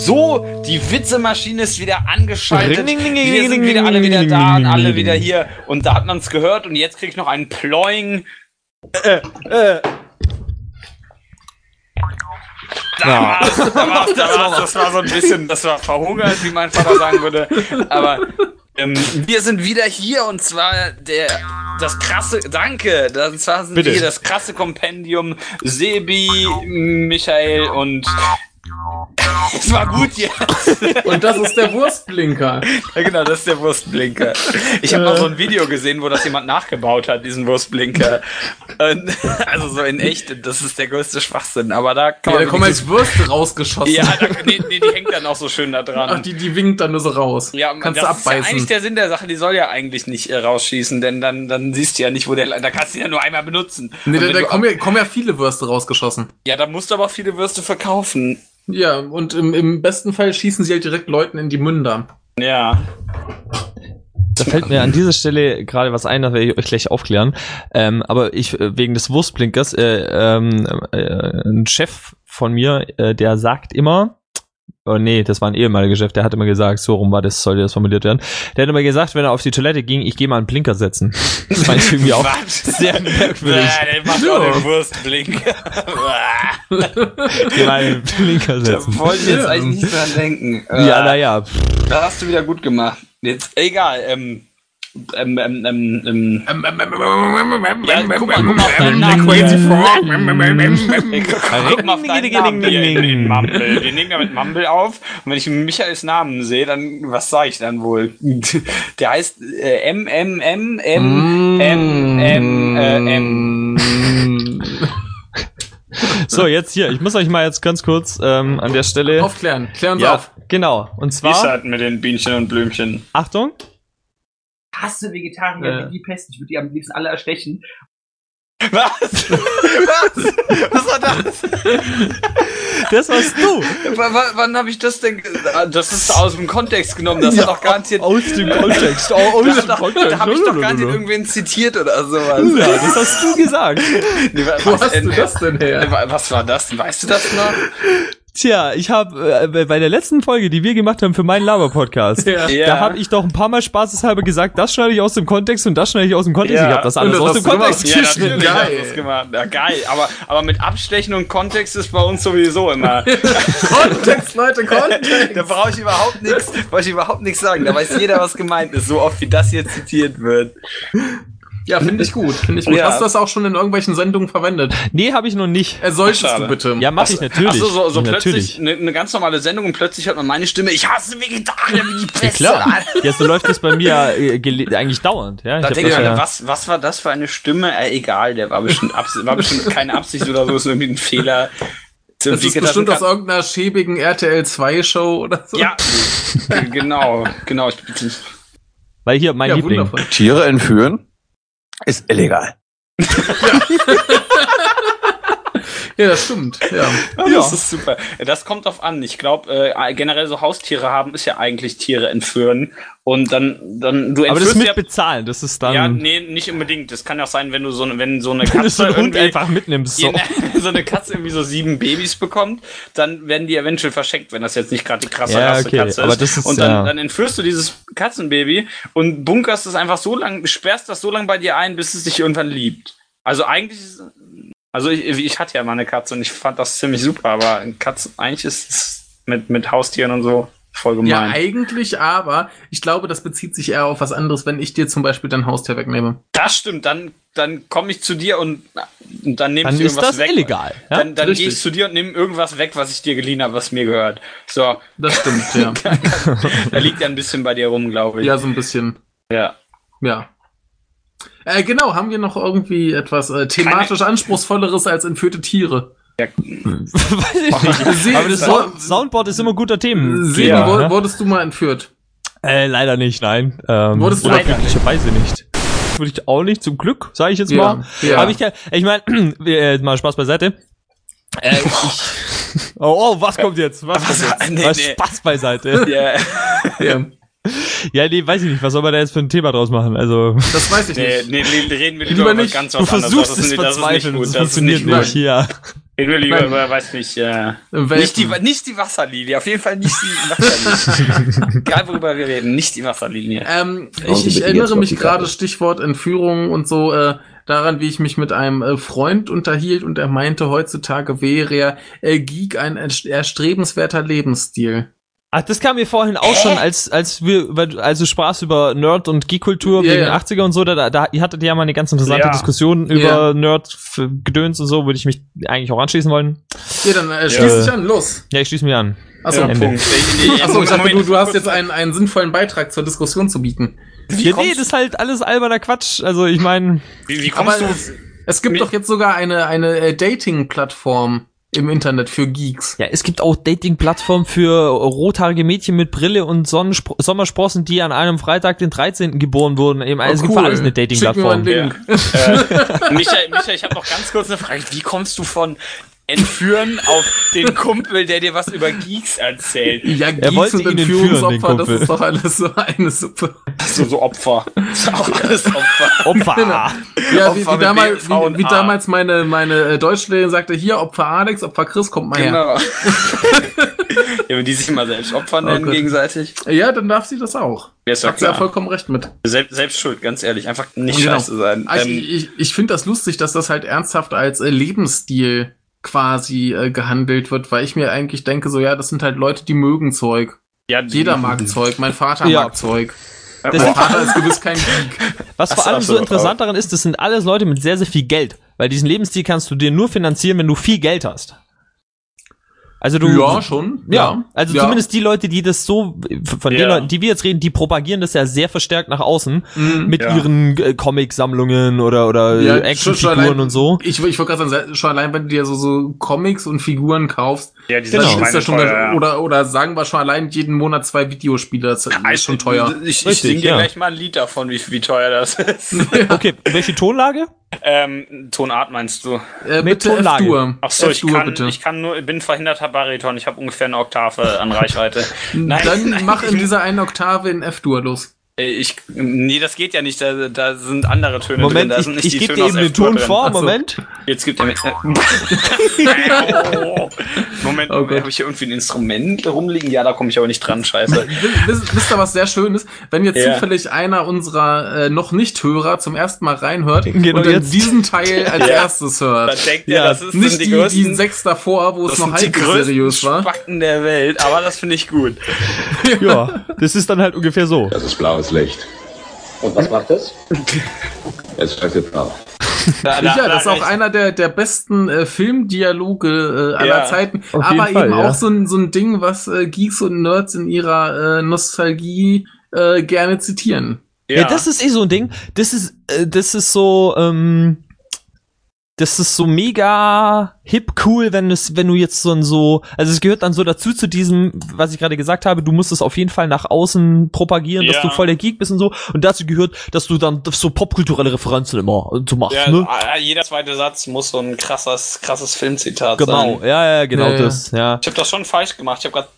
So, die Witzemaschine ist wieder angeschaltet. Wir sind wieder alle wieder da und alle wieder hier. Und da hat man es gehört und jetzt krieg ich noch einen Ploing. Äh, äh. Da war's, da war's, da war's. Das war so ein bisschen, das war verhungert, wie mein Vater sagen würde. Aber ähm, wir sind wieder hier und zwar der das krasse, danke, das war sind Bitte. das krasse Kompendium Sebi, Michael und es war gut jetzt. Und das ist der Wurstblinker. Ja, genau, das ist der Wurstblinker. Ich habe noch so ein Video gesehen, wo das jemand nachgebaut hat, diesen Wurstblinker. Und, also so in echt, das ist der größte Schwachsinn. Aber da kann Ja, man da kommen jetzt Würste rausgeschossen. ja, da, nee, nee, die hängt dann auch so schön da dran. Ach, die, die winkt dann nur so raus. Ja, Kannst das du ist ja eigentlich abbeißen. der Sinn der Sache. Die soll ja eigentlich nicht äh, rausschießen, denn dann, dann siehst du ja nicht, wo der. Da kannst du ihn ja nur einmal benutzen. nee, da, da kommen, ja, kommen ja viele Würste rausgeschossen. ja, da musst du aber auch viele Würste verkaufen. Ja, und im, im besten Fall schießen sie halt direkt Leuten in die Münder. Ja. Da fällt mir an dieser Stelle gerade was ein, das werde ich euch gleich aufklären. Ähm, aber ich, äh, wegen des Wurstblinkers, äh, ähm, äh, ein Chef von mir, äh, der sagt immer, oh nee, das war ein ehemaliger Chef, der hat immer gesagt, so rum war das, sollte das formuliert werden. Der hat immer gesagt, wenn er auf die Toilette ging, ich gehe mal einen Blinker setzen. Das fand ich irgendwie auch Was? sehr merkwürdig. Ja, der macht auch den Wurstblinker. Geh mal einen Blinker da setzen. wollte ich jetzt eigentlich nicht dran denken. Ja, naja. Da hast du wieder gut gemacht. Jetzt, egal, ähm. Ähm, ähm, ähm. Ja, guck mal, guck mal auf deinen Namen. Crazy Frog. Ey, Guck mal auf deinen Namen hier in, in Mumble. Wir nehmen ja mit Mumble auf. Und wenn ich Michaels Namen sehe, dann, was sage ich dann wohl? Der heißt äh, M, M, M, M, M, M, äh, M. So, jetzt hier, ich muss euch mal jetzt ganz kurz ähm, an der Stelle. Aufklären. Klär uns ja, auf. genau. Und Wie zwar, halt mit den Bienchen und Blümchen. Achtung, hasse Vegetarier Ja. wie die Pest. Ich würde die am liebsten alle erstechen. Was? Was? Was war das? das warst du. W wann habe ich das denn? Ah, Das ist aus dem Kontext genommen. Das hat doch garantiert. Aus dem Kontext. aus hat doch, da habe ich doch garantiert irgendwen zitiert oder sowas. Ja, das hast du gesagt. Nee, Wo was, hast du das denn her? wa- Was war das? Weißt du das noch? Tja, ich habe äh, bei der letzten Folge, die wir gemacht haben für meinen Laber-Podcast, Ja. Ja. da habe ich doch ein paar Mal spaßeshalber gesagt, das schneide ich aus dem Kontext und das schneide ich aus dem Kontext. Ja. Ich habe das alles das aus dem Kontext gemacht. Ja, geschnitten. natürlich Geil. das gemacht. Ja, geil. Aber, aber mit Abstechen und Kontext ist bei uns sowieso immer. Kontext, Leute, Kontext. da brauche ich überhaupt nichts, brauche ich überhaupt nichts sagen. Da weiß jeder, was gemeint ist, so oft wie das hier zitiert wird. Ja, finde ich gut. Finde ich gut. Ja. Hast du das auch schon in irgendwelchen Sendungen verwendet? Nee, habe ich noch nicht. Äh, solltest Schade. du bitte. Ja, mache ich natürlich. Ach so, so, so natürlich. plötzlich eine, eine ganz normale Sendung und plötzlich hört man meine Stimme. Ich hasse Vegetarier wie die Ja, Pest. klar. Ja, so läuft das bei mir äh, eigentlich dauernd. Ja, ich Da hab denke ich ja- was, was war das für eine Stimme? Äh, egal, der war bestimmt, Abs war bestimmt keine Absicht oder so, ist irgendwie ein Fehler. Das ist bestimmt aus irgendeiner schäbigen RTL 2 Show oder so. Ja, genau, genau. Ich, Weil hier mein ja Liebling. wundervoll. Tiere entführen ist illegal. Ja, das stimmt. Ja. ja. Das ist super. Das kommt drauf an. Ich glaube, äh, generell so Haustiere haben ist ja eigentlich Tiere entführen. Und dann, dann du Aber das mit ja, bezahlen, das ist dann, ja, nee, nicht unbedingt. Das kann ja auch sein, wenn du so, eine- wenn so eine wenn du Katze so einen Hund irgendwie- einfach mitnimmst. So. so eine Katze irgendwie so sieben Babys bekommt, dann werden die eventuell verschenkt, wenn das jetzt nicht gerade die krasse Ja, okay, Katze ist. aber das ist, und dann, ja. dann entführst du dieses Katzenbaby und bunkerst es einfach so lang, sperrst das so lang bei dir ein, bis es dich irgendwann liebt. Also eigentlich ist, also ich, ich hatte ja mal eine Katze und ich fand das ziemlich super, aber Katzen, eigentlich ist es mit, mit Haustieren und so voll ja, gemein. eigentlich aber, ich glaube, das bezieht sich eher auf was anderes, wenn ich dir zum Beispiel dein Haustier wegnehme. das stimmt, dann, dann komme ich zu dir und, und dann nehme Dann ich ist irgendwas das weg. illegal. Ja? Dann, dann gehe ich zu dir und nehme irgendwas weg, was ich dir geliehen habe, was mir gehört. So, Das stimmt, ja. da liegt ja ein bisschen bei dir rum, glaube ich. ja, so ein bisschen. ja. Ja. Äh, genau, haben wir noch irgendwie etwas äh, thematisch anspruchsvolleres als entführte Tiere? Weiß ich nicht. Aber das so- Sound- Soundboard ist immer guter Themen. Sieben, Ja, wo, ne? wurdest du mal entführt? Äh, leider nicht, nein. Ähm, Wurdest du glücklicherweise nicht. Würde ich auch nicht, zum Glück, sage ich jetzt Ja, mal. ja. Aber ich, ich meine, äh, mal Spaß beiseite. Äh, ich, oh, oh, was kommt jetzt? Was, Was- kommt jetzt? nee, was nee. Spaß beiseite. Ja, Ja, ja, nee, weiß ich nicht. Was soll man da jetzt für ein Thema draus machen? Also, das weiß ich nee, nicht. nee, nee, reden wir lieber, Lieber nicht. ganz du was anderes. versuchst Das es ist, nicht- das ist nicht verzweifeln. gut. Das Das funktioniert nicht nicht. Ja. Reden wir lieber Nein. über, weiß nicht, äh, nicht die, nicht die Wasserlinie. Auf jeden Fall nicht die Wasserlinie. Egal worüber wir reden, nicht die Wasserlinie. Ähm, ich ich erinnere mich gerade. Stichwort Entführung und so, äh, daran, wie ich mich mit einem äh, Freund unterhielt und er meinte, heutzutage wäre er äh, Geek ein erst- erstrebenswerter Lebensstil. Ach, das kam mir vorhin auch schon, als, als wir, über- als du sprachst über Nerd- und Geek-Kultur Ja, wegen ja. 80er und so, da, da, ihr hattet ja mal eine ganz interessante Ja. Diskussion über Ja. Nerd-Gedöns und so, würde ich mich eigentlich auch anschließen wollen. Ja, dann äh, schließ Ja. dich an, los. Ja, ich schließe mich an. Achso, Ja, Ende. Punkt. Achso, ich dachte, du, du hast jetzt einen, einen sinnvollen Beitrag zur Diskussion zu bieten. Wie Ja, nee, das ist halt alles alberner Quatsch. Also ich meine, Wie, wie Aber kommst du? es, es gibt doch jetzt sogar eine, eine äh, Dating-Plattform im Internet für Geeks. ja, es gibt auch Dating-Plattformen für rothaarige Mädchen mit Brille und Sonnenspro Sommersprossen, die an einem Freitag, den 13. geboren wurden. Eben, also es gibt für alles eine Dating-Plattform. Link. Äh, Michael, Michael, ich habe noch ganz kurz eine Frage. Wie kommst du von Entführen auf den Kumpel, der dir was über Geeks erzählt? Ja, Geeks wollte und ihn entführen, den Entführungsopfer, das ist doch alles so eine Suppe. So, so Opfer. Das ist auch alles Opfer. Opfer! Ja, wie, Opfer wie, mit damals, wie, wie damals meine, meine äh, Deutschlehrerin sagte, hier, Opfer Alex, Opfer Chris, kommt mal her. Genau. ja, wenn die sich immer selbst Opfer nennen Gott. gegenseitig. Ja, dann darf sie das auch. Ja, ist ja Hat sie ja vollkommen recht mit. Selbst, selbst schuld, ganz ehrlich. Einfach nicht Genau. scheiße sein. Also Ähm, ich ich, ich finde das lustig, dass das halt ernsthaft als äh, Lebensstil quasi äh, gehandelt wird, weil ich mir eigentlich denke, so ja, das sind halt Leute, die mögen Zeug. ja, die- Jeder mag Zeug. Mein Vater Ja. mag Zeug. Das Mein Vater ist gewiss kein Geek. Was vor allem so, interessant daran ist, das sind alles Leute mit sehr, sehr viel Geld. Weil diesen Lebensstil kannst du dir nur finanzieren, wenn du viel Geld hast. Also du. ja, schon. Ja, also ja. zumindest die Leute, die das so, von den Ja. Leuten, die wir jetzt reden, die propagieren das ja sehr verstärkt nach außen Mhm. mit Ja. ihren äh, Comic-Sammlungen oder, oder Ja, Actionfiguren und so. Ich, ich wollte gerade sagen, schon allein, wenn du dir so, so Comics und Figuren kaufst, Ja, die Genau. sind ist ja schon, ja. oder, oder sagen wir schon allein jeden Monat zwei Videospiele, das ist schon teuer. Ich, ich Richtig, singe dir ja. gleich mal ein Lied davon, wie, wie teuer das ist. Okay, welche Tonlage? ähm, Tonart meinst du? Äh, Mit bitte Tonlage. F-Dur. Ach so, ich kann, bitte. ich kann nur, bin verhinderter Bariton. Ich habe ungefähr eine Oktave an Reichweite. Nein, Dann nein, mach in dieser einen Oktave in F-Dur los. Äh, ich, nee, das geht ja nicht. Da, da sind andere Töne drin. Moment, Da ich, sind nicht ich die gebe dir eben den Ton vor, Ach so. Moment. Jetzt gibt er mir. oh. Moment, Oh Gott. habe ich hier irgendwie ein Instrument rumliegen? Ja, da komme ich aber nicht dran, scheiße. Wisst, wisst ihr, was sehr schön ist? Wenn jetzt Ja. zufällig einer unserer äh, noch nicht Hörer zum ersten Mal reinhört Genau und dann jetzt. diesen Teil als Ja. erstes Da hört. denkt Ja, er, das ist Nicht die, die, die, größten, sechs davor, wo es das noch die größten seriös war. Spacken der Welt, aber das finde ich gut. Ja, das ist dann halt ungefähr so. Das ist blaues Licht. Und was macht das? Es schaltet blau. Da, Ja, das ist auch einer der, der besten äh, Filmdialoge äh, aller Ja, Zeiten. Aber Fall, eben ja. auch so ein, so ein Ding, was äh, Geeks und Nerds in ihrer äh, Nostalgie äh, gerne zitieren. Ja. das ist eh so ein Ding. Das ist, äh, das ist so, ähm, das ist so mega hip cool, wenn es, wenn du jetzt so ein so, also es gehört dann so dazu zu diesem, was ich gerade gesagt habe, du musst es auf jeden Fall nach außen propagieren, dass Ja. du voll der Geek bist und so. Und dazu gehört, dass du dann so popkulturelle Referenzen immer so machst, Ja, ne? ah, jeder zweite Satz muss so ein krasses, krasses Filmzitat Genau, sein. ja, ja, genau Ja, ja. das, ja. Ich habe das schon falsch gemacht. Ich habe gerade.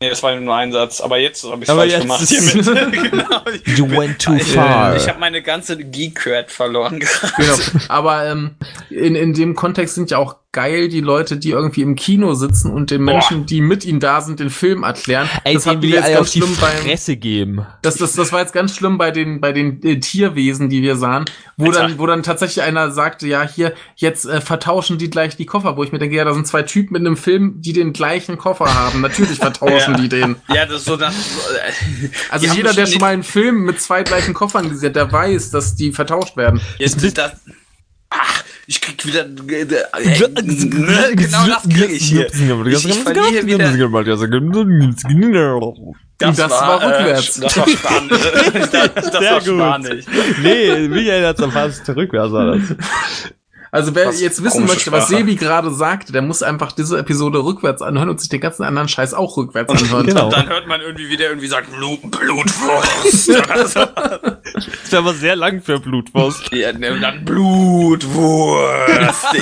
Nee, das war nur ein Satz, aber jetzt habe ich Aber falsch jetzt gemacht. Hiermit. genau. You went too Ich, far. ich habe meine ganze Geek-Cred verloren gerade. Genau. Aber ähm, in, in dem Kontext sind ja auch geil die Leute, die irgendwie im Kino sitzen und den Menschen, die mit ihnen da sind, den Film erklären. Ey, das wir ich jetzt ganz schlimm beim, Fresse geben. das, das, das war jetzt ganz schlimm bei den, bei den äh, Tierwesen, die wir sahen, wo Alter. dann, wo dann tatsächlich einer sagte, ja, hier, jetzt äh, vertauschen die gleich die Koffer, wo ich mir denke, ja, da sind zwei Typen mit einem Film, die den gleichen Koffer haben. Natürlich vertauschen Ja. die den. Ja, das ist so das. äh, Also jeder, der schon mal einen Film mit zwei gleichen Koffern gesehen hat, der weiß, dass die vertauscht werden. Jetzt ist das. Ach, ich krieg wieder. Äh, äh, ne, genau das krieg ich hier. Ich, ich verliere wieder. Das war äh, rückwärts. Das war Spanisch. das das Sehr war gut. Spanisch. Nee, Michael hat's erfasst. Rückwärts war das. Also wer Was jetzt wissen möchte, was Sprache. Sebi gerade sagte, der muss einfach diese Episode rückwärts anhören und sich den ganzen anderen Scheiß auch rückwärts anhören. Genau. Dann hört man irgendwie, wie der irgendwie sagt, Blut, Blutwurst. Das wäre aber sehr lang für Blutwurst. Ja, ne, dann Blutwurst.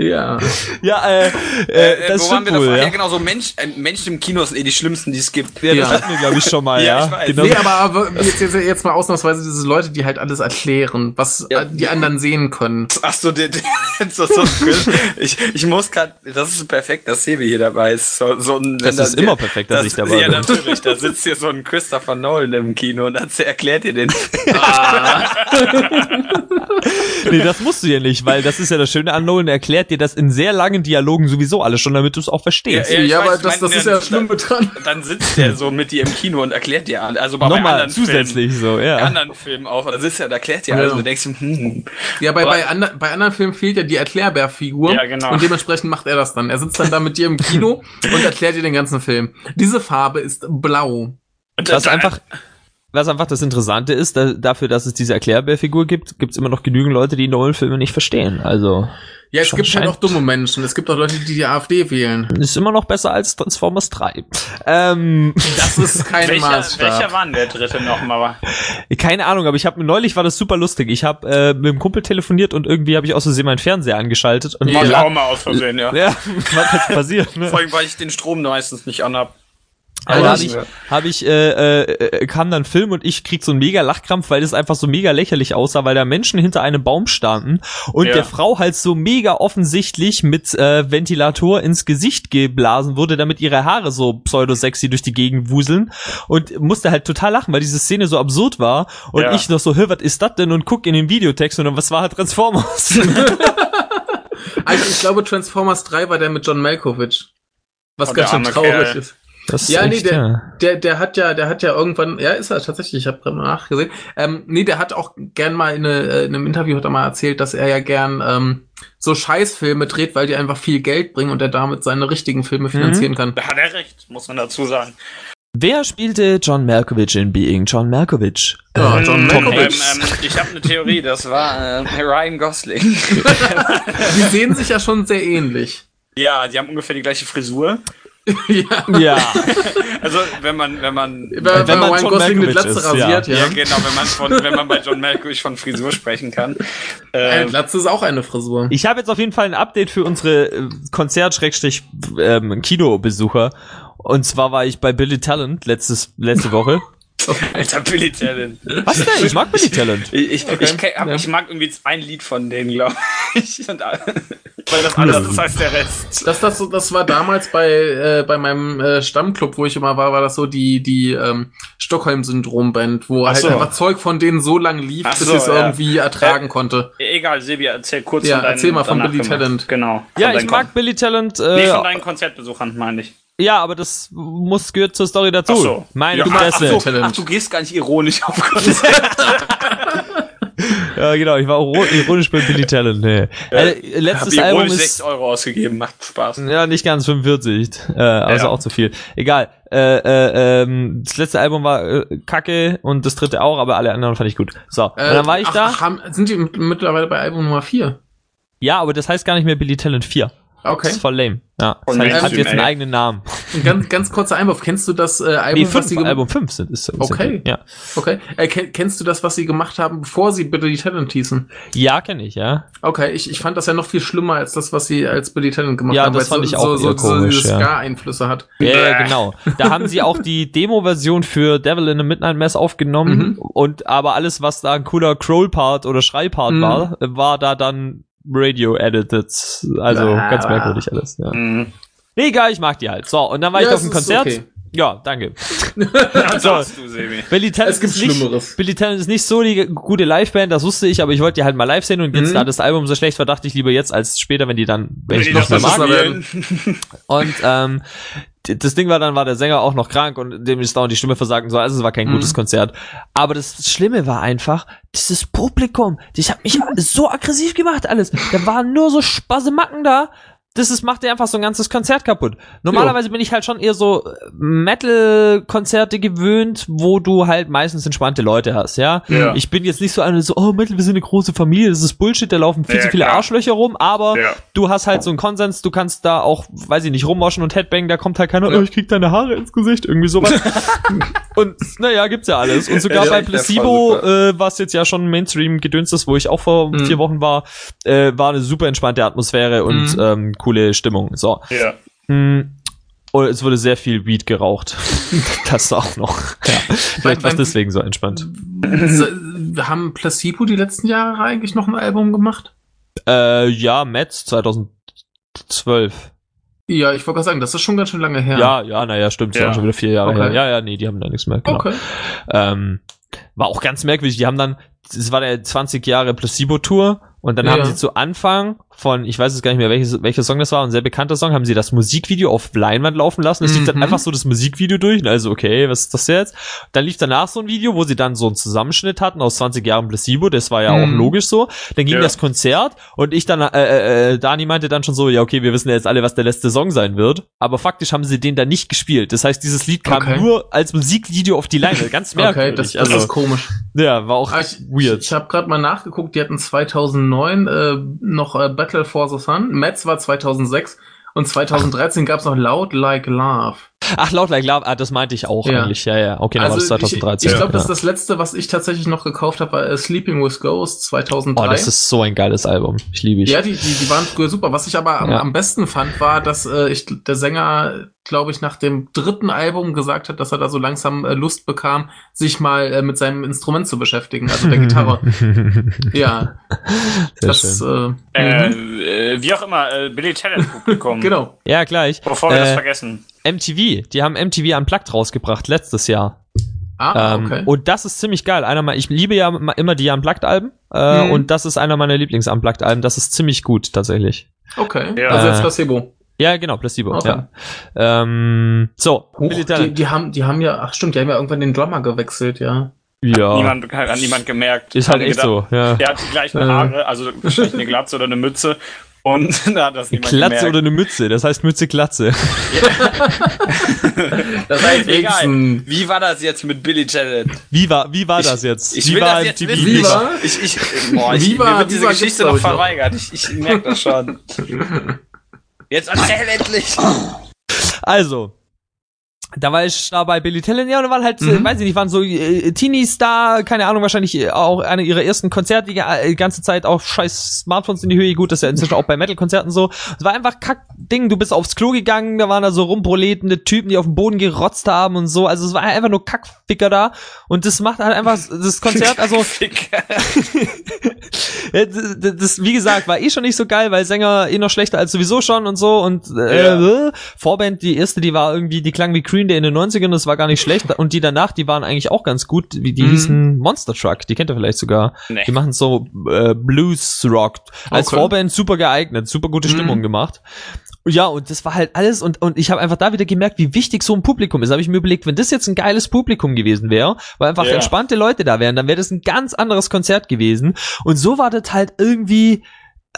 Ja. Ja, äh, äh, das wo waren wir davon? wohl, Ja, ja. genau, so Mensch, äh, Menschen im Kino sind eh die schlimmsten, die es gibt. Ja, das Ja. hatten wir, glaube ich, schon mal, Ja, ja. ich weiß. Genau. Nee, aber, aber jetzt, jetzt, jetzt mal ausnahmsweise diese Leute, die halt alles erklären, was Ja. äh, die anderen sehen können. Ach so, der, der, so, so ich, ich muss gerade, das ist perfekt, dass Sebi hier dabei ist. So, so ein, Das ist da- immer perfekt, dass ich dabei Ja, bin. natürlich. Da sitzt hier so ein Christopher Nolan im Kino und dann erklärt ihr den. Nee, das musst du ja nicht, weil das ist ja das Schöne an Nolan, er erklärt dir das in sehr langen Dialogen sowieso alles schon, damit du es auch verstehst. Ja, Ja, aber weiß, das, ich das mein, ist ja ja, das Schlimme dran. Dann sitzt der so mit dir im Kino und erklärt dir alles. Also bei, Nochmal anderen zusätzlich so, Filmen, ja. anderen Filmen auch. Da sitzt er, da erklärt dir Ja. alles und du denkst, hm, Ja, bei, Aber- bei, ander, bei anderen Filmen fehlt ja die Erklärbärfigur. Ja, genau. Und dementsprechend macht er das dann. Er sitzt dann da mit dir im Kino und erklärt dir den ganzen Film. Diese Farbe ist blau. Was einfach, was einfach das Interessante ist, da, dafür, dass es diese Erklärbärfigur gibt, gibt es immer noch genügend Leute, die Nolan-Filme nicht verstehen. Also, Ja, es gibt halt auch dumme Menschen. Es gibt auch Leute, die die AfD wählen. ist immer noch besser als Transformers 3. Ähm, Das ist kein welcher, Maßstab. welcher war denn der dritte nochmal? keine Ahnung, aber ich habe neulich war das super lustig. Ich habe äh, mit dem Kumpel telefoniert und irgendwie habe ich aus Versehen meinen Fernseher angeschaltet und Ja. war Ich auch mal aus Versehen, ja. ja, was jetzt passiert, ne? Vor allem, weil ich den Strom meistens nicht anhab. Also Aber habe ich, hab ich äh, äh, kam dann Film und ich krieg so einen mega Lachkrampf, weil das einfach so mega lächerlich aussah, weil da Menschen hinter einem Baum standen und Ja. der Frau halt so mega offensichtlich mit äh, Ventilator ins Gesicht geblasen wurde, damit ihre Haare so pseudo-sexy durch die Gegend wuseln und musste halt total lachen, weil diese Szene so absurd war und Ja. ich noch so, hör, was ist das denn und guck in den Videotext und dann, was war halt Transformers? Also ich glaube, Transformers 3 war der mit John Malkovich. Was Oh, ganz schön traurig Kerl. ist. Das Ja, nee, der, ja. der, der hat ja, der hat ja irgendwann, ja, ist er tatsächlich, ich habe gerade mal nachgesehen. Ähm, nee, der hat auch gern mal in, eine, äh, in einem Interview hat er mal erzählt, dass er ja gern ähm, so Scheißfilme dreht, weil die einfach viel Geld bringen und er damit seine richtigen Filme finanzieren kann. Da hat er recht, muss man dazu sagen. Wer spielte John Malkovich in Being John Malkovich? Ja, John Ähm, Malkovich. Ähm, ähm, ich habe eine Theorie, das war äh, Ryan Gosling. Die sehen sich ja schon sehr ähnlich. ja, die haben ungefähr die gleiche Frisur. Ja. Ja. Also wenn man, wenn man Wenn, wenn wenn man Ryan John Gosling mit Glatze ist, ja. rasiert, ja. ja. genau, wenn man von, wenn man bei John Malkovich von Frisur sprechen kann. Eine Ähm, Glatze ist auch eine Frisur. Ich habe jetzt auf jeden Fall ein Update für unsere äh, Konzert-Kinobesucher. Und zwar war ich bei Billy Talent letztes, letzte Woche. Alter Billy Talent. Was denn? Ich mag Billy Talent. Ich, ich, ich, kenn- hab, Ja. ich mag irgendwie ein Lied von denen, glaube ich. Und, weil das alles ist als der Rest. Das, das, das war damals bei, äh, bei meinem äh, Stammclub, wo ich immer war, war das so die, die ähm, Stockholm-Syndrom-Band, wo halt so. einfach Zeug von denen so lang lief, Ach bis so, ich es ja. irgendwie ertragen konnte. Egal, Sebi, erzähl kurz Ja, von deinen erzähl mal von Billy. Talent. Genau. Ja, ich mag Billy Talent. Kon- Nee, Äh, von deinen Konzertbesuchern, meine ich. Ja, aber das muss gehört zur Story dazu. Ach so. Meine ja, ach, Fresse. ach, so, ach, du gehst gar nicht ironisch auf Konzerte. Ja, genau. Ich war iro- ironisch bei Billy Talent. Nee. Äh, Hab letztes Album ironisch ist 6 Euro ausgegeben, macht Spaß. Ja, nicht ganz 45. Äh, also Ja. auch zu viel. Egal. Äh, äh, ähm, das letzte Album war äh, kacke und das dritte auch, aber alle anderen fand ich gut. So, und dann war ich ach, da. Ach, haben, sind die mittlerweile bei Album Nummer 4? Ja, aber das heißt gar nicht mehr Billy Talent 4. Okay. Das ist voll lame. Ja, das heißt, hat Mainstream, jetzt einen eigenen Namen. Ein ganz, ganz kurzer Einwurf. Kennst du das äh, Album, Nee, was fünf, sie gem- Album 5 sind ist sind Okay. Ja, Okay. Äh, ken- kennst du das, was sie gemacht haben, bevor sie Billy Talent hießen? ja kenne ich, ja. Okay, ich, ich fand das ja noch viel schlimmer als das, was sie als Billy Talent gemacht Ja, haben, das weil fand es ich so, auch so, so, komisch, diese ja. Ska-Einflüsse hat. Ja, ja, genau. Da haben sie auch die Demo-Version für Devil in the Midnight Mass aufgenommen Mhm. und aber alles, was da ein cooler Crawl-Part oder Schrei-Part Mhm. war, war da dann Radio-edited. Also Ah. ganz merkwürdig alles. Ja. Mhm. Nee, egal, ich mag die halt. So, und dann war Ja, ich auf dem Konzert. okay. Ja, danke. Du, Sebi? Billy Talent Es gibt ist nicht, Schlimmeres. Billy Talent ist nicht so die gute Liveband, das wusste ich, aber ich wollte die halt mal live sehen und jetzt Mhm. da das Album so schlecht war, dachte ich lieber jetzt als später, wenn die dann, wenn ich noch das mag. mal spielen. Und ähm, das Ding war dann, war der Sänger auch noch krank und dem ist dauernd die Stimme versagt und so, also es war kein Mhm. gutes Konzert. Aber das Schlimme war einfach, dieses Publikum, das hat mich so aggressiv gemacht alles. Da waren nur so Spasemacken da. Das ist, macht dir einfach so ein ganzes Konzert kaputt. Normalerweise bin ich halt schon eher so äh, Metal-Konzerte gewöhnt, wo du halt meistens entspannte Leute hast, ja. Ja. Ich bin jetzt nicht so eine so, oh Metal, wir sind eine große Familie, das ist Bullshit, da laufen viel Ja, zu viele klar. Arschlöcher rum, aber Ja. du hast halt so einen Konsens, du kannst da auch, weiß ich nicht, rumwaschen und Headbang, da kommt halt keiner, oh, ich krieg deine Haare ins Gesicht, irgendwie sowas. und naja, gibt's ja alles. Und sogar bei Placebo, äh, was jetzt ja schon Mainstream-Gedöns ist, wo ich auch vor Mhm. vier Wochen war, äh, war eine super entspannte Atmosphäre und Mhm. ähm, coole Stimmung. So. Ja. Hm. Und es wurde sehr viel Weed geraucht. das auch noch. Ja. Vielleicht war es deswegen so entspannt. Haben Placebo die letzten Jahre eigentlich noch ein Album gemacht? Äh, ja, Metz 2012. Ja, ich wollte gerade sagen, das ist schon ganz schön lange her. Ja, ja, naja, stimmt. Das Ja. waren schon wieder vier Jahre Okay. her. Ja, ja, nee, die haben da nichts mehr. Genau. Okay. Ähm, war auch ganz merkwürdig. Die haben dann, es war der 20 Jahre Placebo-Tour und dann Ja. haben sie zu Anfang von, ich weiß jetzt gar nicht mehr, welches, welcher Song das war, ein sehr bekannter Song, haben sie das Musikvideo auf Leinwand laufen lassen. Es lief dann Mhm. einfach so das Musikvideo durch. Und Also, okay, was ist das jetzt? Dann lief danach so ein Video, wo sie dann so einen Zusammenschnitt hatten aus 20 Jahren Placebo. Das war ja auch Mhm. logisch so. Dann ging Ja. das Konzert und ich dann, äh, äh, Dani meinte dann schon so, ja, okay, wir wissen ja jetzt alle, was der letzte Song sein wird. Aber faktisch haben sie den dann nicht gespielt. Das heißt, dieses Lied kam Okay. nur als Musikvideo auf die Leinwand. Ganz merkwürdig. Okay, das, das also, ist komisch. ja, war auch Ah, ich weird. ich, ich habe gerade mal nachgeguckt, die hatten 2009 äh, noch äh, Battle for the Sun, Metz war 2006 und 2013 gab's noch Loud Like Love. Ach, laut like love, ah, das meinte ich auch Ja. eigentlich. Ja, ja. Okay, dann war das Also ich, 2013. ich glaube, das ja. ist das letzte, was ich tatsächlich noch gekauft habe, war äh, Sleeping with Ghosts 2003. Oh, das ist so ein geiles Album. Ich liebe ich. ja, die, die, die waren früher super. Was ich aber am, Ja. am besten fand, war, dass äh, ich, der Sänger, glaube ich, nach dem dritten Album gesagt hat, dass er da so langsam äh, Lust bekam, sich mal äh, mit seinem Instrument zu beschäftigen, also der Gitarre. ja, Sehr das, schön. äh, Äh, mhm. äh, wie auch immer, äh, Billy Talent Publikum. genau. Ja, gleich. Bevor wir das Äh, vergessen. MTV, die haben MTV Unplugged rausgebracht letztes Jahr. Ah, Ähm, okay. Und das ist ziemlich geil. Einer meiner, ich liebe ja immer die Unplugged-Alben äh, Mhm. und das ist einer meiner Lieblings-Unplugged-Alben. Das ist ziemlich gut tatsächlich. Okay. Ja. Also jetzt Äh, Placebo. Ja, genau, Placebo. Okay. Ja. Ähm, so, Huch, die, die haben, die haben ja, ach stimmt, die haben ja irgendwann den Drummer gewechselt, ja. Ja, Niemand, hat niemand gemerkt. ist halt echt gedacht, so. Ja. Der hat die gleichen. Haare, also eine Glatze oder eine Mütze. Und da hat das niemand Glatze gemerkt. oder eine Mütze, das heißt Mütze Glatze. Das heißt Egal. Wie war das jetzt mit Billy Talent? Wie war, wie war das jetzt? Ich wie will war das jetzt wissen. Wie war? Ich, ich, boah, ich, Wie war- mir wird diese Geschichte noch. verweigert. Ich, ich merke das schon. Jetzt erzähl endlich. Also, da war ich da bei Billy Talent, ja, und da waren halt, äh, Mhm. weiß ich nicht, waren so äh, Teenies da, keine Ahnung, wahrscheinlich äh, auch eine ihrer ersten Konzerte, die äh, ganze Zeit auch scheiß Smartphones in die Höhe, gut, das ist ja inzwischen auch bei Metal-Konzerten so. Es war einfach Kack-Ding, du bist aufs Klo gegangen, da waren da so rumproletende Typen, die auf dem Boden gerotzt haben und so, also es war einfach nur Kackficker da und das macht halt einfach das Konzert, also ja, das, das, wie gesagt, war eh schon nicht so geil, weil Sänger eh noch schlechter als sowieso schon und so und äh, Vorband, die erste, die war irgendwie, die klang wie Green Day in den 90ern, das war gar nicht schlecht und die danach, die waren eigentlich auch ganz gut, wie die Mhm. hießen Monster Truck, die kennt ihr vielleicht sogar. Nee. Die machen so äh, Blues Rock. Als Okay. Vorband super geeignet, super gute Mhm. Stimmung gemacht. Ja, und das war halt alles und, und ich habe einfach da wieder gemerkt, wie wichtig so ein Publikum ist. Habe ich mir überlegt, wenn das jetzt ein geiles Publikum gewesen wäre, weil einfach Ja. entspannte Leute da wären, dann wäre das ein ganz anderes Konzert gewesen. Und so war das halt irgendwie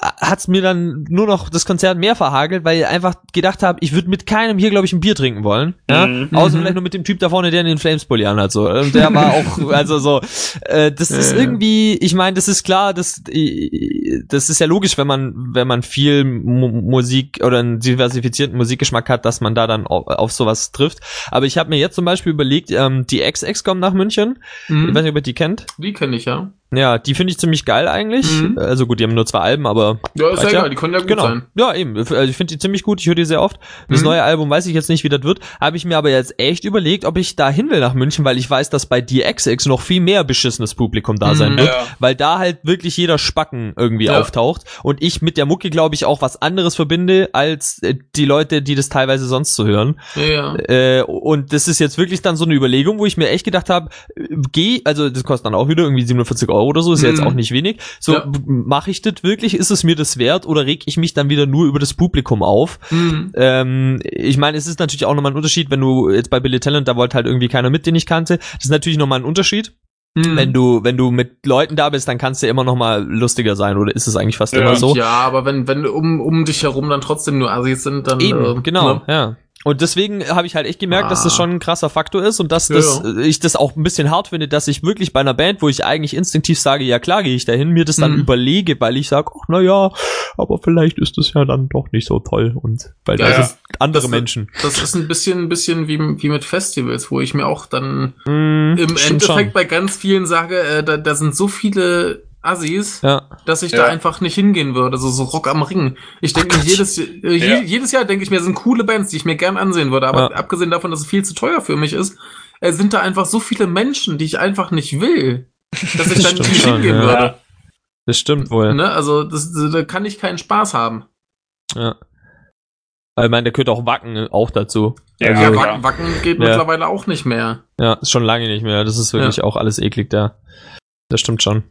hat's mir dann nur noch das Konzert mehr verhagelt, weil ich einfach gedacht habe, ich würde mit keinem hier, glaube ich, ein Bier trinken wollen. Ja? Mhm. Außer Mhm. vielleicht nur mit dem Typ da vorne, der den Flames-Pulli anhat. So. Und der war auch, also so, äh, das ist irgendwie, ich meine, das ist klar, das, äh, das ist ja logisch, wenn man, wenn man viel Mu Musik oder einen diversifizierten Musikgeschmack hat, dass man da dann auf, auf sowas trifft. Aber ich habe mir jetzt zum Beispiel überlegt, ähm, die XX kommen nach München. Ich Mhm. weiß nicht, ob ihr die kennt. Die kenne ich ja. Ja, die finde ich ziemlich geil eigentlich. Mhm. Also gut, die haben nur zwei Alben, aber Ja, ist ja egal, die können ja gut genau. sein. Ja, eben. Also ich finde die ziemlich gut. Ich höre die sehr oft. Das Mhm. neue Album weiß ich jetzt nicht, wie das wird. Habe ich mir aber jetzt echt überlegt, ob ich da hin will nach München, weil ich weiß, dass bei DXX noch viel mehr beschissenes Publikum da sein Mhm. wird. Ja. Weil da halt wirklich jeder Spacken irgendwie Ja. auftaucht. Und ich mit der Mucke, glaube ich, auch was anderes verbinde, als äh, die Leute, die das teilweise sonst so hören. Ja, ja. Äh, und das ist jetzt wirklich dann so eine Überlegung, wo ich mir echt gedacht habe, geh, also das kostet dann auch wieder irgendwie 47 Euro oder so, ist ja jetzt Mhm. auch nicht wenig. So, Ja. mache ich das wirklich? Ist es mir das wert oder reg ich mich dann wieder nur über das Publikum auf? Mhm. Ähm, ich meine, es ist natürlich auch nochmal ein Unterschied, wenn du jetzt bei Billy Talent, da wollte halt irgendwie keiner mit, den ich kannte. Das ist natürlich nochmal ein Unterschied. Hm. Wenn du, wenn du mit Leuten da bist, dann kannst du immer noch mal lustiger sein, oder ist es eigentlich fast Ja. immer so? Ja, aber wenn, wenn um, um dich herum dann trotzdem nur Assis sind, dann. Eben, äh, genau, ne? ja. Und deswegen habe ich halt echt gemerkt, dass das Ah. schon ein krasser Faktor ist und dass Ja, das, ja. äh, ich das auch ein bisschen hart finde, dass ich wirklich bei einer Band, wo ich eigentlich instinktiv sage, ja klar gehe ich dahin, mir das dann Mhm. überlege, weil ich sage, ach na ja, aber vielleicht ist das ja dann doch nicht so toll und weil Ja, da ja. sind andere Das- Menschen. Das ist ein bisschen, ein bisschen wie, wie mit Festivals, wo ich mir auch dann Mhm, im Endeffekt bei ganz vielen sage, äh, da, da sind so viele Assis, Ja, dass ich Ja. da einfach nicht hingehen würde. So, so Rock am Ring. Ich denke mir jedes, äh, je, Ja. jedes Jahr denke ich mir, sind coole Bands, die ich mir gern ansehen würde. Aber Ja. abgesehen davon, dass es viel zu teuer für mich ist, äh, sind da einfach so viele Menschen, die ich einfach nicht will, dass ich dann Stimmt nicht schon, hingehen ja. würde. das stimmt wohl. Ne? Also das, da kann ich keinen Spaß haben. Ja. Weil ich meine, der gehört auch Wacken auch dazu. Ja, Also- Ja. Wacken, Wacken geht Ja. mittlerweile auch nicht mehr. Ja, ist schon lange nicht mehr. Das ist wirklich auch alles eklig da. Das stimmt schon.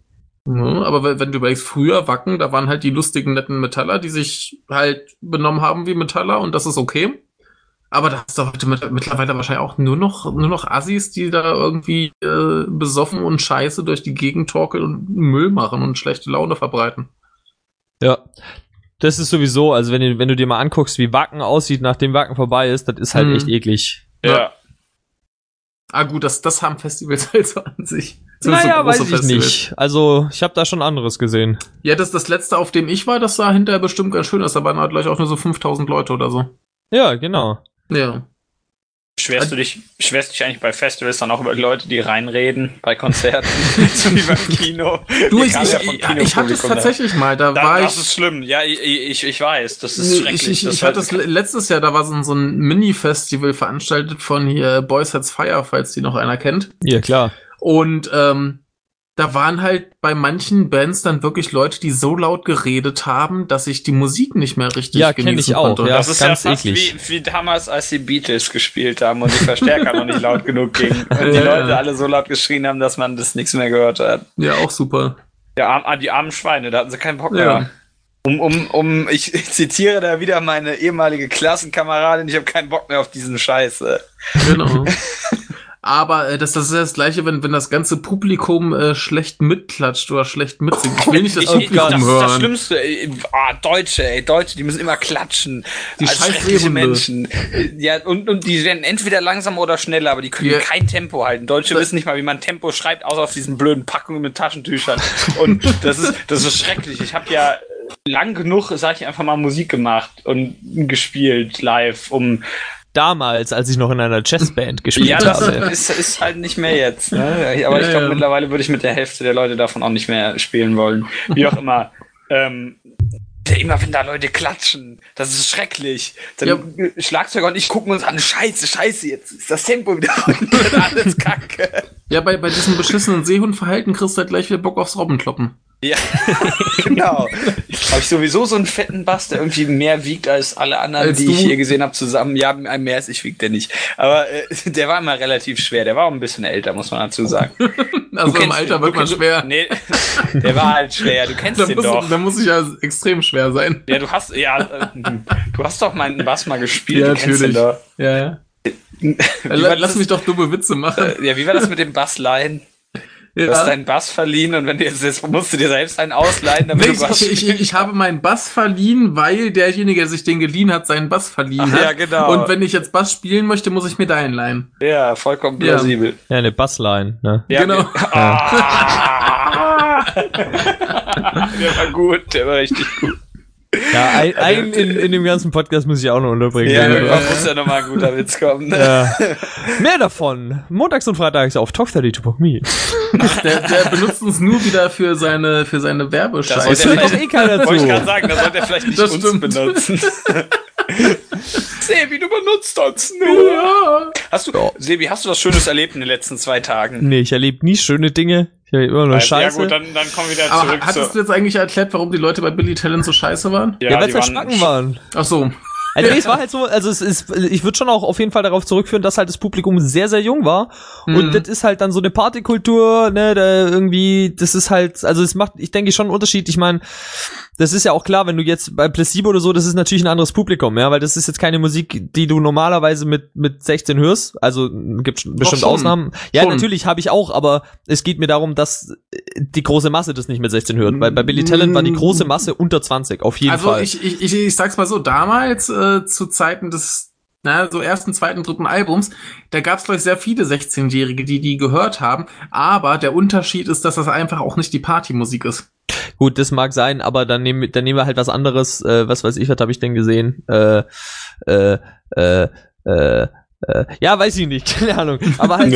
Ja, aber wenn, du überlegst, früher Wacken, da waren halt die lustigen, netten Metaller, die sich halt benommen haben wie Metaller und das ist okay. Aber da ist doch heute mit, mittlerweile wahrscheinlich auch nur noch, nur noch Assis, die da irgendwie äh, besoffen und scheiße durch die Gegend torkeln und Müll machen und schlechte Laune verbreiten. Ja. Das ist sowieso, also wenn du, wenn du dir mal anguckst, wie Wacken aussieht, nachdem Wacken vorbei ist, das ist halt Mhm. echt eklig. Ja. Ah gut, das, das haben Festivals halt so an sich. Naja, weiß ich Festivals. nicht. Also, ich habe da schon anderes gesehen. Ja, das, das letzte, auf dem ich war, das sah hinterher bestimmt ganz schön aus. Da waren halt gleich auch nur so 5000 Leute oder so. Ja, genau. Ja. Schwerst du dich, schwerst dich eigentlich bei Festivals dann auch über Leute, die reinreden bei Konzerten, so wie beim Kino? Du, ich, ich, ja ich, ich hatte es tatsächlich mal, da Da, war das ich. ist schlimm. Ja, ich, ich, ich weiß. Das ist schrecklich. Ich, ich, das ich hatte es le- letztes Jahr, da war so ein, so ein Mini-Festival veranstaltet von hier Boys Sets Fire, falls die noch einer kennt. Ja, klar. Und ähm, da waren halt bei manchen Bands dann wirklich Leute, die so laut geredet haben, dass ich die Musik nicht mehr richtig Ja, kenn genießen ich auch, konnte. ja. das ist ganz ja fast eklig. wie, wie damals, als die Beatles gespielt haben und die Verstärker noch nicht laut genug gingen. Und die Ja, Leute ja. alle so laut geschrien haben, dass man das nichts mehr gehört hat. ja, auch super. Ja, ah, die armen Schweine, da hatten sie keinen Bock Ja. mehr. Um, um, um, ich, ich zitiere da wieder meine ehemalige Klassenkameradin, ich habe keinen Bock mehr auf diesen Scheiße. Genau. Aber äh, das, das ist ja das Gleiche, wenn, wenn das ganze Publikum äh, schlecht mitklatscht oder schlecht mitsingt. Ich will nicht das Ich, Publikum das ist hören. das Schlimmste. Ey, Ah, Deutsche, ey, Deutsche, die müssen immer klatschen. Die als schreckliche. Menschen. Ja, und, und die werden entweder langsamer oder schneller, aber die können Ja. kein Tempo halten. Deutsche Das- wissen nicht mal, wie man Tempo schreibt, außer auf diesen blöden Packungen mit Taschentüchern. Und das ist, das ist schrecklich. Ich habe ja lang genug, sag ich einfach mal, Musik gemacht und gespielt live, um Damals, als ich noch in einer Jazzband gespielt ja, das habe. ist, ist halt nicht mehr jetzt. Ne? Aber Ja, ich glaube, ja. mittlerweile würde ich mit der Hälfte der Leute davon auch nicht mehr spielen wollen. Wie auch immer. Ähm, immer wenn da Leute klatschen, das ist schrecklich. Dann Schlagzeuger und ich gucken uns an, scheiße, scheiße, jetzt ist das Tempo wieder alles kacke. Ja, bei, bei diesem beschissenen Seehundverhalten kriegst du halt gleich wieder Bock aufs Robbenkloppen. Ja, genau. Habe ich sowieso so einen fetten Bass, der irgendwie mehr wiegt als alle anderen, Als die du? ich hier gesehen habe, zusammen. Ja, mehr als ich wiegt der nicht. Aber äh, der war immer relativ schwer. Der war auch ein bisschen älter, muss man dazu sagen. Also im kennst Alter ihn, wird man schwer. Nee, der war halt schwer. Du kennst Da den muss, doch. da muss ich ja extrem schwer sein. Ja, du hast, ja, äh, du hast doch meinen Bass mal gespielt. Ja, natürlich. Ja, ja. Wie Lass, das- mich doch dumme Witze machen. äh, Ja, wie war das mit dem Bassleihen? Du hast deinen Bass verliehen und wenn du jetzt, jetzt musst du dir selbst einen ausleihen, damit Nee, du Bass ich, ich, ich, ich habe meinen Bass verliehen, weil derjenige, der sich den geliehen hat, seinen Bass verliehen Ach, hat. ja, genau. Und wenn ich jetzt Bass spielen möchte, muss ich mir deinen leihen. Ja, vollkommen plausibel. Ja, eine Bassline, ne? Ja, Genau. Ah. der war gut, der war richtig gut. Ja, ein, ein in, in dem ganzen Podcast muss ich auch noch unterbringen. Ja, irgendwann muss ja nochmal ein guter Witz kommen. Ne? Ja. Mehr davon. Montags und Freitags auf talk32.me. Der, der benutzt uns nur wieder für seine, für seine Das Werbescheiße. sollte er Doch eh keiner Wollte ich zu. gerade sagen, da sollte er vielleicht nicht Das uns stimmt. benutzen. Sebi, du benutzt uns nur. Ja. Hast du, Sebi, hast du was Schönes erlebt in den letzten zwei Tagen? Nee, ich erlebe nie schöne Dinge. Ich erlebe immer nur ja Scheiße. gut, dann, dann kommen wir wieder Aber zurück hattest zu. du jetzt eigentlich erkleiert, warum die Leute bei Billy Talent so scheiße waren? ja, weil die wir schnacken waren. Ach so. Also, nee, es war halt so, also es ist, ich würde schon auch auf jeden Fall darauf zurückführen, dass halt das Publikum sehr, sehr jung war. Und Mhm. das ist halt dann so eine Partykultur, ne, da irgendwie, das ist halt, also es macht, ich denke schon einen Unterschied. Ich meine, das ist ja auch klar, wenn du jetzt bei Placebo oder so, das ist natürlich ein anderes Publikum, ja, weil das ist jetzt keine Musik, die du normalerweise mit, mit 16 hörst. Also gibt bestimmt schon. Ausnahmen. Ja, Schon. natürlich habe ich auch, aber es geht mir darum, dass die große Masse das nicht mit 16 hört. Weil bei Billy Talent war die große Masse unter 20, auf jeden also Fall. ich, ich, ich, ich sag's mal so, damals äh, zu Zeiten des na, so ersten, zweiten, dritten Albums, da gab's glaube ich sehr viele 16-Jährige, die die gehört haben, aber der Unterschied ist, dass das einfach auch nicht die Partymusik ist. Gut, das mag sein, aber dann nehmen, wir- dann nehmen wir halt was anderes. Äh, was weiß ich, was habe ich denn gesehen? Äh, äh, äh, äh, äh, ja, weiß ich nicht, keine Ahnung. Aber halt,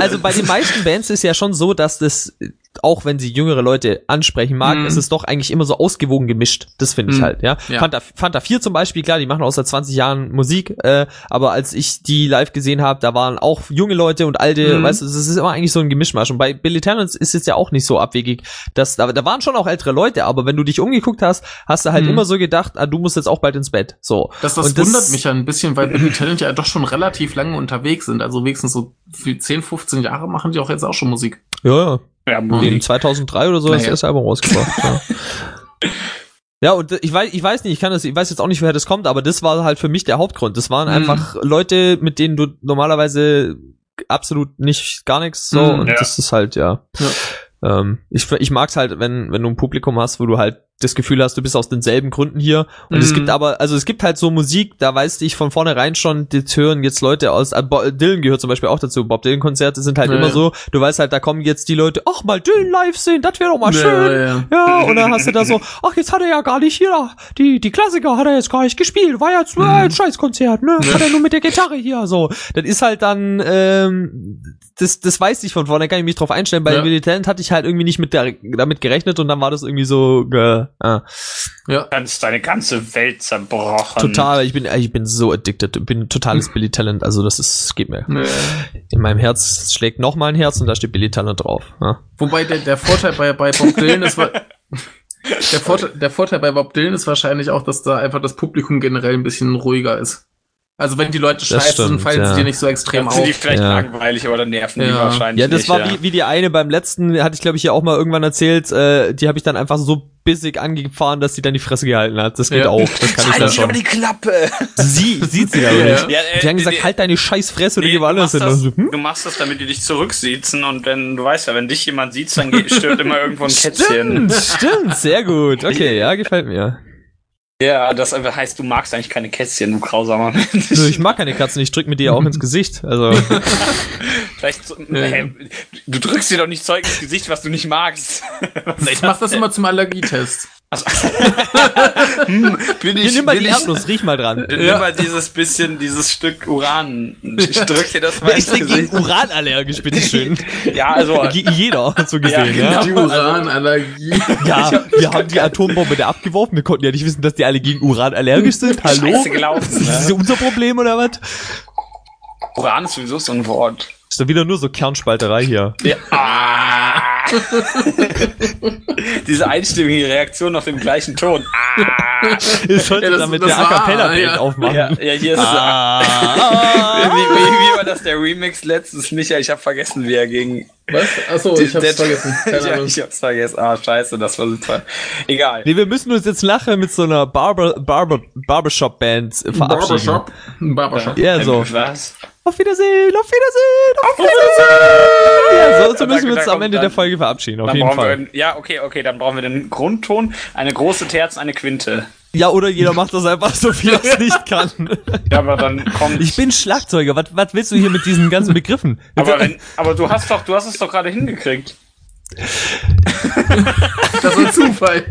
also bei den meisten Bands ist ja schon so, dass das, auch wenn sie jüngere Leute ansprechen mag, Mhm. ist es doch eigentlich immer so ausgewogen gemischt. Das finde ich Mhm. halt, ja. Ja. Fanta, Fanta 4 zum Beispiel, klar, die machen auch seit 20 Jahren Musik, äh, aber als ich die live gesehen habe, da waren auch junge Leute und alte, Mhm. weißt du, es ist immer eigentlich so ein Gemischmasch. Und bei Billy Talent ist es ja auch nicht so abwegig, dass da, da waren schon auch ältere Leute, aber wenn du dich umgeguckt hast, hast du halt Mhm. immer so gedacht, ah, du musst jetzt auch bald ins Bett. So. Das, das Und wundert mich ja ein bisschen, weil Billy Talent ja doch schon relativ lange unterwegs sind. Also wenigstens so für 10, 15 Jahre machen die auch jetzt auch schon Musik. Ja, ja. Ja, In Musik. 2003 oder so ist Naja. das Album rausgebracht. ja. Ja, und ich weiß, ich weiß nicht, ich kann das, ich weiß jetzt auch nicht, woher das kommt, aber das war halt für mich der Hauptgrund. Das waren Mhm. einfach Leute, mit denen du normalerweise absolut nicht gar nichts so Mhm. und Ja. das ist halt ja. Ähm, ich ich mag's halt, wenn wenn du ein Publikum hast, wo du halt das Gefühl hast, du bist aus denselben Gründen hier. Und es Mhm. gibt aber, also es gibt halt so Musik, da weißt ich von vornherein schon, das hören jetzt Leute aus, äh, Dylan gehört zum Beispiel auch dazu. Bob Dylan Konzerte sind halt Ja, immer ja. so, du weißt halt, da kommen jetzt die Leute, ach mal Dylan live sehen, das wäre doch mal Ja, schön. ja, und dann hast du da so, ach, jetzt hat er ja gar nicht hier, die, die Klassiker hat er jetzt gar nicht gespielt, war jetzt nur Mhm. ein Scheißkonzert, ne? Hat er nur mit der Gitarre hier, so. Das ist halt dann, ähm, das, das weiß ich von vorne, kann ich mich drauf einstellen. Bei Ja. Willy Talent hatte ich halt irgendwie nicht mit der, damit gerechnet und dann war das irgendwie so, äh, äh, Ja. Kannst deine ganze Welt zerbrochen. total, ich bin, ich bin so addicted, bin totales Billy Talent, also das ist, geht mir. Nee. In meinem Herz schlägt noch mal ein Herz und da steht Billy Talent drauf. Ja. Wobei der, der Vorteil bei, bei Bob Dylan ist, der Vorteil, der Vorteil bei Bob Dylan ist wahrscheinlich auch, dass da einfach das Publikum generell ein bisschen ruhiger ist. Also wenn die Leute scheiße stimmt, sind, fallen ja. sie dir nicht so extrem Dann sind die auf. vielleicht Ja. langweilig, aber dann nerven die Ja. wahrscheinlich Ja, das nicht, war ja. Wie, wie die eine beim letzten, hatte ich glaube ich ja auch mal irgendwann erzählt, äh, die habe ich dann einfach so bissig angefahren, dass sie dann die Fresse gehalten hat. Das geht Ja. auch, das kann ich dann Halt schon. die Klappe! Sie sieht sie aber Ja. nicht. Ja, äh, Die haben gesagt, nee, halt deine scheiß Fresse oder Nee, geh du, woanders machst hin. das, hm? du machst das, damit die dich zurücksiezen und wenn, du weißt ja, wenn dich jemand sieht, dann stirbt immer irgendwo ein Kätzchen. Stimmt, stimmt, sehr gut. Okay, ja, gefällt mir. Ja, das einfach heißt, du magst eigentlich keine Kätzchen, du grausamer Mensch. Nö, ich mag keine Katzen, ich drück mit dir auch ins Gesicht. Also, Vielleicht, so, hä, du drückst dir doch nicht Zeug ins Gesicht, was du nicht magst. Ich mach das immer zum Allergietest. Also, hm, bin ich, nimm mal bin die ich, Erdnuss, riech mal dran. Nimm mal dieses bisschen, dieses Stück Uran. Ich drück dir das mal ins denn gegen Gesicht. Uran allergisch, bitteschön? Ja, also, jeder, so gesehen, Ja, ja. genau. Die Uranallergie. Ja, wir haben die Atombombe da abgeworfen. Wir konnten ja nicht wissen, dass die alle gegen Uran allergisch sind. Hallo? scheiße gelaufen. Das ist Ne? unser Problem oder was? Uran ist sowieso so ein Wort. Ist doch wieder nur so Kernspalterei hier. Ja. Ah. Diese einstimmige Reaktion auf dem gleichen Ton. Ah. Ich sollte Ja, das- damit das der A Cappella-Band ja. aufmachen. Ja, ja, hier ist Ah. wie, wie, wie war das der Remix letztens? Micha, ich habe vergessen, wie er gegen. Was? Achso, ich hab's Der- vergessen. Keine Ahnung. ich hab's vergessen. Ah, scheiße, das war super. Egal. Nee, wir müssen uns jetzt nachher mit so einer Barber, Barber, Barbershop-Band verabschieden. Barbershop. Barbershop. Ja, so. Was? Auf Wiedersehen, auf Wiedersehen, auf Wiedersehen. Ja, so, so müssen wir uns am Ende dann- der Folge verabschieden, auf jeden brauchen Fall. wir, ja, okay, okay, dann brauchen wir den Grundton, eine große Terz, eine Quinte. Ja, oder jeder macht das einfach so, wie er es nicht kann. Ja, aber dann kommt. Ich bin Schlagzeuger, was, was willst du hier mit diesen ganzen Begriffen? aber, wenn, aber du hast doch, du hast es doch gerade hingekriegt. Das war Zufall.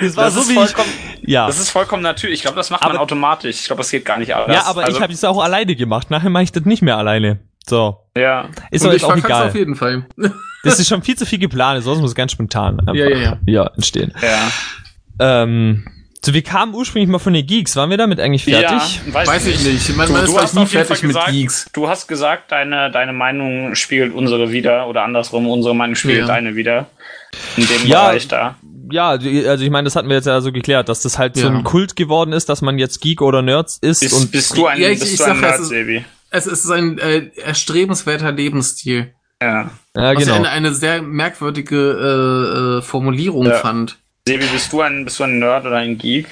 Das war Das so ist wie ich, vollkommen, ja. das ist vollkommen natürlich. Ich glaube, das macht man Aber- automatisch. Ich glaube, das geht gar nicht anders. Ja, aber also, ich habe es auch alleine gemacht. Nachher mache ich das nicht mehr alleine. So. Ja. Ist Und doch ich jetzt auch verkack's auf egal. jeden Fall. Das ist schon viel zu viel geplant, sonst muss es ganz spontan einfach Ja, ja, ja. ja, entstehen. Ja. Ähm, so, wir kamen ursprünglich mal von den Geeks. Waren wir damit eigentlich fertig? Ja, weiß, Weiß ich nicht. Man, Du, man ist du hast nie auf jeden Fall fertig mit gesagt, Geeks. du hast gesagt, deine, deine Meinung spiegelt unsere wieder oder andersrum, unsere Meinung spiegelt Ja. deine wieder. In dem Ja. Bereich da. ja, also ich meine, das hatten wir jetzt ja so geklärt, dass das halt so Ja. ein Kult geworden ist, dass man jetzt Geek oder Nerds ist Bist, und bist du ein, Ja, ich- bist ich du ein sag, es Nerd, ist- Sebi? Es ist ein äh, erstrebenswerter Lebensstil. Ja. ja, Was ich genau. eine, eine sehr merkwürdige äh, äh, Formulierung Ja. fand. Sebi, bist du ein, bist du ein Nerd oder ein Geek?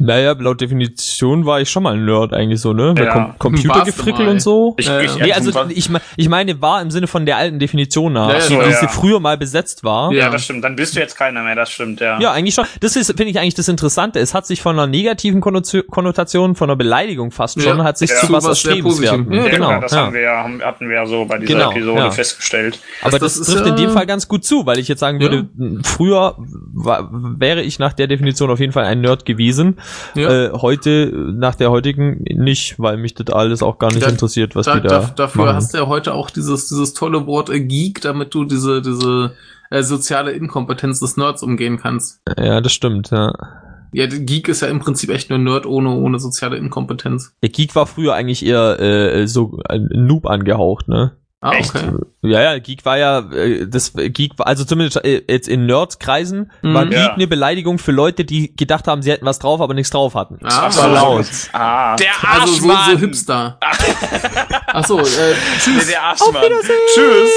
Naja, laut Definition war ich schon mal ein Nerd eigentlich so, ne? Bei Ja. Com Computergefrickel und so. Ich, Ja, ich, ja. Nee, also ich, ich meine, war im Sinne von der alten Definition nach, Ja, die so, diese ja. früher mal besetzt war. ja, das stimmt. Dann bist du jetzt keiner mehr, das stimmt, ja. Ja, eigentlich schon. Das ist, finde ich eigentlich das Interessante. Es hat sich von einer negativen Konnotation- von einer Beleidigung fast schon, hat sich Ja. zu was Erstrebenswerten. Positivem. Ja, genau. Ja, das ja. haben wir ja, haben, hatten wir ja so bei dieser Genau, Episode ja. festgestellt. Aber Das- das, das ist trifft in dem Fall ganz gut zu, weil ich jetzt sagen würde, früher war, wäre ich nach der Definition auf jeden Fall ein Nerd gewesen. Ja. Äh, heute, nach der heutigen, nicht, weil mich das alles auch gar nicht Da- interessiert, was Da, die da da, dafür machen. hast du ja heute auch dieses, dieses tolle Wort äh, Geek, damit du diese, diese äh, soziale Inkompetenz des Nerds umgehen kannst. Ja, das stimmt, ja. Ja, der Geek ist ja im Prinzip echt nur Nerd ohne, ohne soziale Inkompetenz. Der Geek war früher eigentlich eher äh, so ein Noob angehaucht, ne? Ah, Echt? okay. Ja, ja, Geek war ja, äh, das Geek war, also zumindest äh, jetzt in Nerd-Kreisen Mhm. war Geek Ja. eine Beleidigung für Leute, die gedacht haben, sie hätten was drauf, aber nichts drauf hatten. Ah, Ach so, laut. Ah, der also so, Arschmann. so Hipster. Ach so, äh, Nee, der Arschmann. Tschüss.